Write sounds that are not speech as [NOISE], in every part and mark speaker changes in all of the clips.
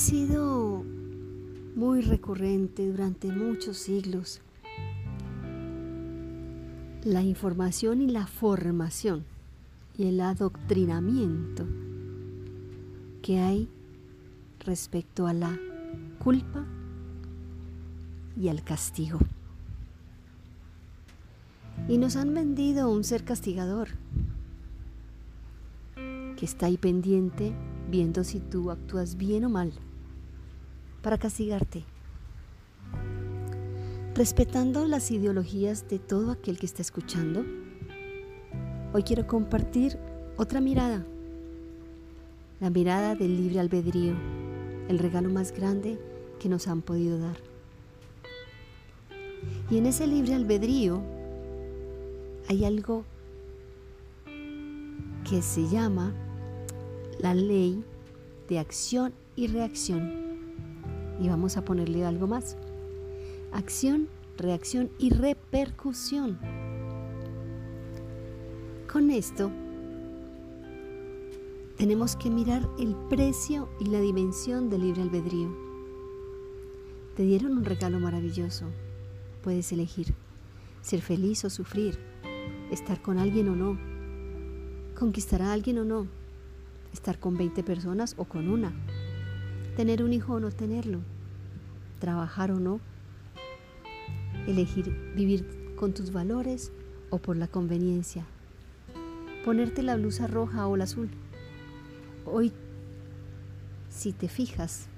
Speaker 1: sido muy recurrente durante muchos siglos la información y la formación y el adoctrinamiento que hay respecto a la culpa y al castigo. Y nos han vendido un ser castigador que está ahí pendiente viendo si tú actúas bien o mal para castigarte respetando las ideologías de todo aquel que está escuchando, hoy quiero compartir otra mirada, la mirada del libre albedrío, el regalo más grande que nos han podido dar. Y en ese libre albedrío hay algo que se llama la ley de acción y reacción. Y vamos a ponerle algo más acción, reacción y repercusión. Con esto, tenemos que mirar el precio y la dimensión del libre albedrío. Te dieron un regalo maravilloso. Puedes elegir ser feliz o sufrir, estar con alguien o no, conquistar a alguien o no, estar con 20 personas o con una, tener un hijo o no tenerlo, trabajar o no, elegir vivir con tus valores o por la conveniencia, ponerte la blusa roja o la azul. Hoy, si te fijas,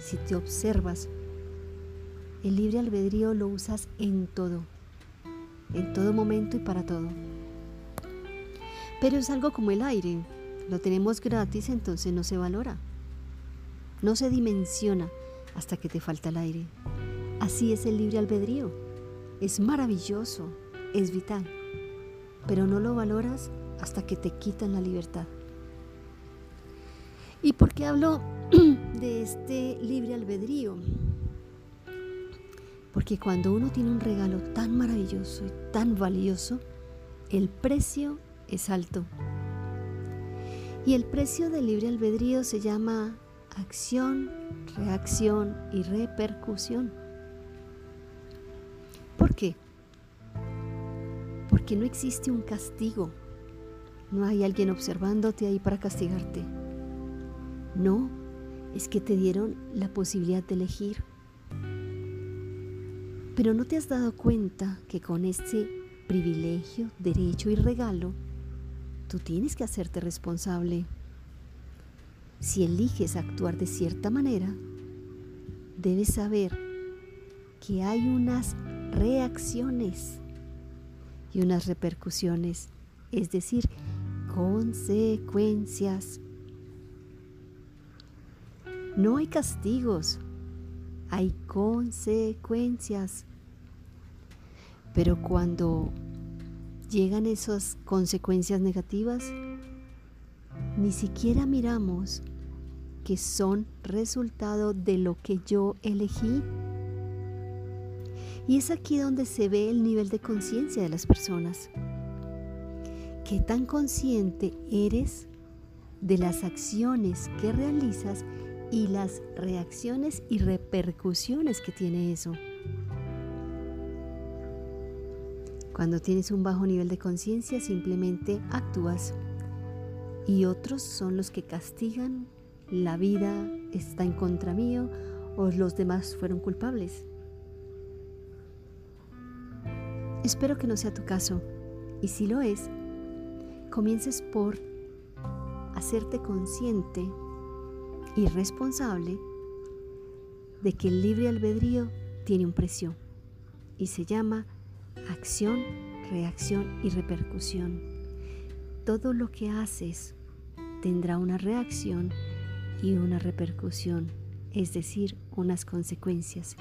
Speaker 1: si te observas, el libre albedrío lo usas en todo, en todo momento y para todo. Pero es algo como el aire, lo tenemos gratis, entonces no se valora, no se dimensiona hasta que te falta el aire. Así es el libre albedrío es maravilloso, es vital, pero no lo valoras hasta que te quitan la libertad. ¿Y por qué hablo [CLEARS THROAT] de este libre albedrío? Porque cuando uno tiene un regalo tan maravilloso y tan valioso, el precio es alto. Y el precio del libre albedrío se llama acción, reacción y repercusión. ¿Por qué? Porque no existe un castigo. No hay alguien observándote ahí para castigarte. No, es que te dieron la posibilidad de elegir. Pero no te has dado cuenta que con este privilegio, derecho y regalo, tú tienes que hacerte responsable. Si eliges actuar de cierta manera, debes saber que hay unas reacciones y unas repercusiones, es decir, consecuencias. No hay castigos, hay consecuencias. Pero cuando llegan esas consecuencias negativas, ni siquiera miramos que son resultado de lo que yo elegí. Y es aquí donde se ve el nivel de conciencia de las personas. ¿Qué tan consciente eres de las acciones que realizas y las reacciones y repercusiones que tiene eso? Cuando tienes un bajo nivel de conciencia simplemente actúas y otros son los que castigan, la vida está en contra mío o los demás fueron culpables. Espero que no sea tu caso y si lo es, comiences por hacerte consciente y responsable de que el libre albedrío tiene un precio y se llama acción, reacción y repercusión. Todo lo que haces tendrá una reacción y una repercusión, es decir, unas consecuencias.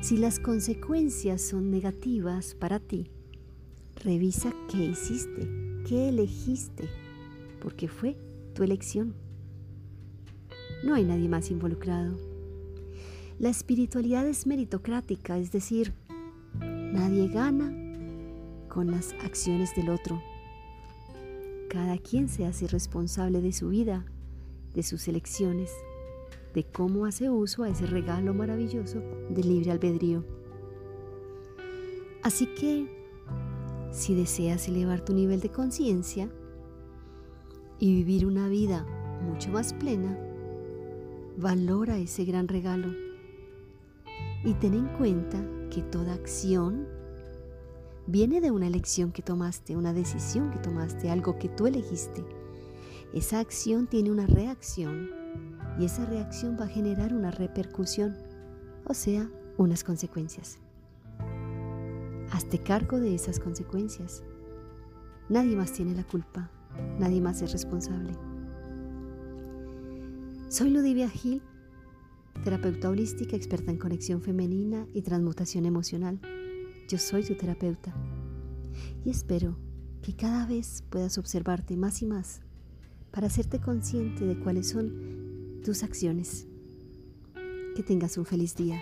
Speaker 1: Si las consecuencias son negativas para ti, revisa qué hiciste, qué elegiste, porque fue tu elección. No hay nadie más involucrado. La espiritualidad es meritocrática, es decir, nadie gana con las acciones del otro. Cada quien se hace responsable de su vida, de sus elecciones, de cómo hace uso a ese regalo maravilloso del libre albedrío. Así que, si deseas elevar tu nivel de conciencia y vivir una vida mucho más plena, valora ese gran regalo y ten en cuenta que toda acción viene de una elección que tomaste, una decisión que tomaste, algo que tú elegiste. Esa acción tiene una reacción y esa reacción va a generar una repercusión, o sea, unas consecuencias. Hazte cargo de esas consecuencias. Nadie más tiene la culpa, nadie más es responsable. Soy Ludivia Gil, terapeuta holística experta en conexión femenina y transmutación emocional. Yo soy tu terapeuta y espero que cada vez puedas observarte más y más para hacerte consciente de cuáles son tus acciones. Que tengas un feliz día.